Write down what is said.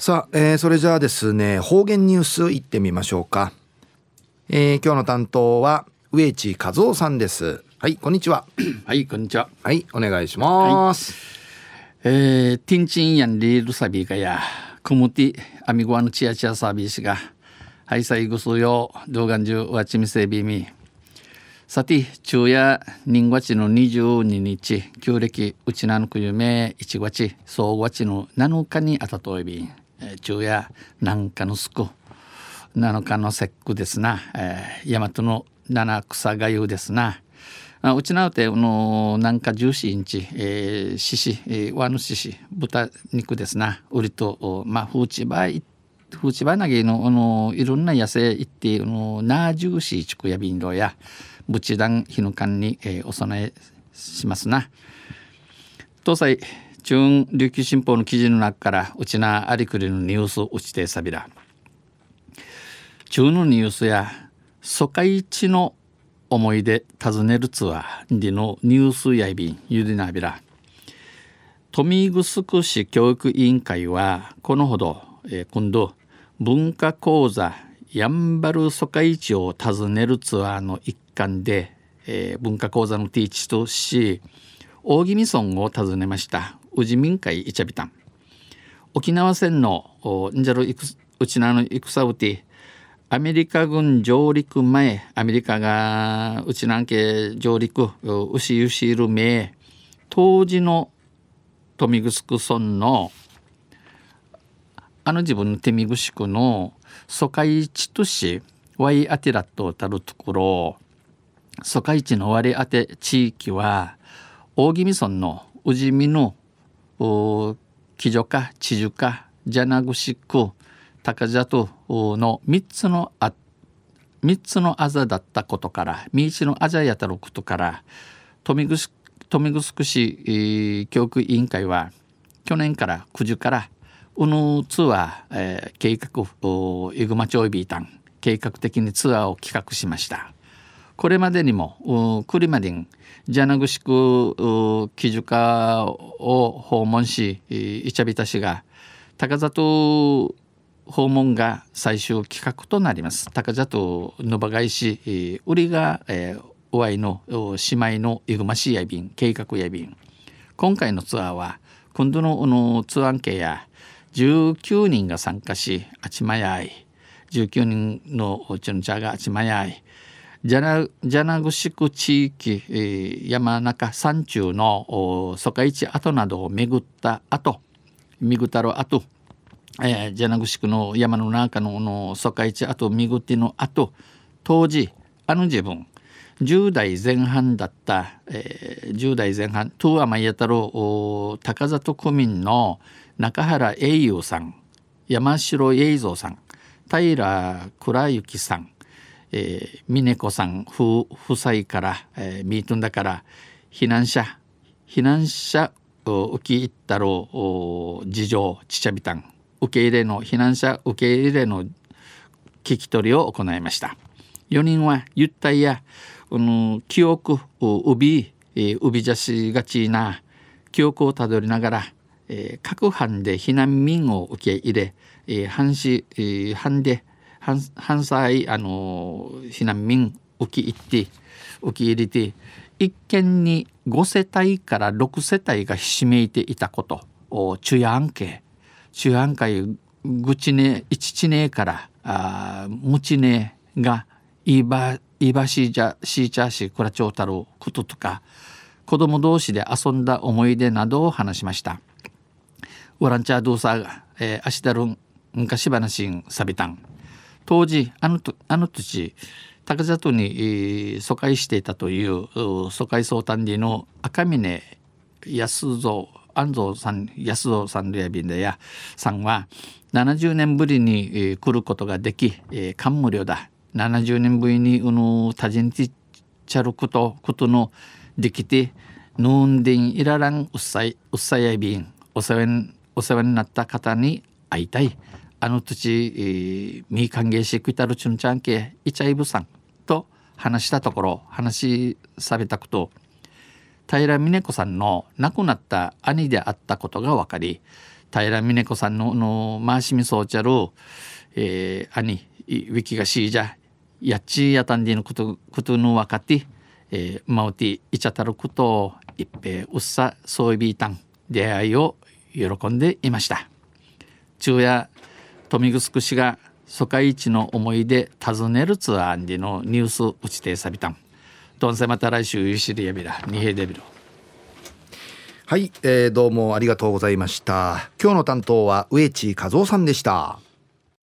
さあ、えー、それじゃあですね方言ニュースいってみましょうか、えー、今日の担当は植地和夫さんです。はい こんにちは。はいこんにちは。はいお願いします、はい、えー、ティンチンヤンリールサビガヤクムティアミゴアのチアチアサービスがはいさいぐすよ動画中わちみせびみ。さて昼夜人月の22日旧暦うちなのくゆめ1月総月の7日にあたといび。ん昼夜南下のすく7日の節句ですな、えー、大和の七草がゆですな。あうちなうての南下14インチ、えー、獅子、えー、和の獅子豚肉ですな。売りとまあフーチバイフーチバナギのあのいろんな野生行ってのナージューシーチクやビンドやブチダン日の間に、えー、お供えしますな。東西中琉球新報の記事の中からうちなありくりのニュースうちてさびら。中のニュースや疎開地の思い出尋ねるツアーでのニュースやいびんゆりなびら。豊見城市教育委員会はこのほど、えー、今度文化講座やんばる疎開地を訪ねるツアーの一環で、えー、文化講座のティーチとし大宜味村を訪ねました。宇治民会イチャビタン沖縄戦のんじゃろうちなの戦うてアメリカ軍上陸前アメリカがうちなんけ上陸う牛ゆしいる名当時の豊見城村のあの自分の手見ぐくの疎開地としワイアテラットをたるところ疎開地の割り当て地域は大宜味村の宇治見の木女か知樹かジャナグシ区高里の3つのあ3つのあざだったことから三市のあざやたることから富城市教育委員会は去年から9時からうぬツアー、えー、計画イグマ町ビータン計画的にツアーを企画しました。これまでにもクリマディンジャナグシク記事課を訪問しイチャビタ氏が高里訪問が最終企画となります。高里野場返し売りが、えー、お会いの姉妹のイグマシや便計画や便今回のツアーは今度ののツアー系や19人が参加しあちまやい19人のうちの茶があちまやいジャナジャナグシク地域、えー、山中山中の疎開地跡などを巡った後巡ったろ後、えー、ジャナグシクの山の中の疎開地跡巡っての後当時あの自分10代前半だった、えー、10代前半東山弥太郎高里区民の中原英雄さん山城栄三さん平倉幸さん、えー、峰子さん夫夫妻から、えー、ミートンだから避難者避難者受け入ったろう事情ちちゃびたん。受け入れの避難者受け入れの聞き取りを行いました。4人はゆったいや、うん、記憶うび、えー、うびじゃしがちな記憶をたどりながらえー、各班で避難民を受け入れ、えー、半市、えー、班で半半歳あの、避難民受け入って受け入れて一軒に5世帯から6世帯がひしめいていたことを中夜案件中夜案会ぐちねいちちねからあむちねがいばいばしじゃしーちゃしくらちょうたろうこととか子供同士で遊んだ思い出などを話しました。ウランチャードーサーが、えー、アシダルン昔話んサビタン当時あのあの土高里に、疎開していたという疎開総短理の赤峰安蔵安蔵さん安蔵さんレビンでやさんは70年ぶりに、来ることができ、えー、感無量だ。70年ぶりにうぬ多人ちちゃることことのできてヌーンデンイラランうっさいうっさやびんお世話になった方に会いたい。あの土、えー、歓迎してくれたるちゅんちゃんけいちゃいぶさんと話したところ話されたこと平峰子さんの亡くなった兄であったことが分かり平美音子さんのの回しみそうちゃる、えー、兄ウィキがしいじゃやっちやたんでのことことのわかって、えー、まうていちゃたることを一平うっさそういびいたん出会いを喜んでいました。昼夜富城市が疎開地の思い出尋ねるツアーにのニュース打ちてさびたん。どんせまた来週ゆしりやびらにへでびろはい、えー、どうもありがとうございました。今日の担当は植地和夫さんでした。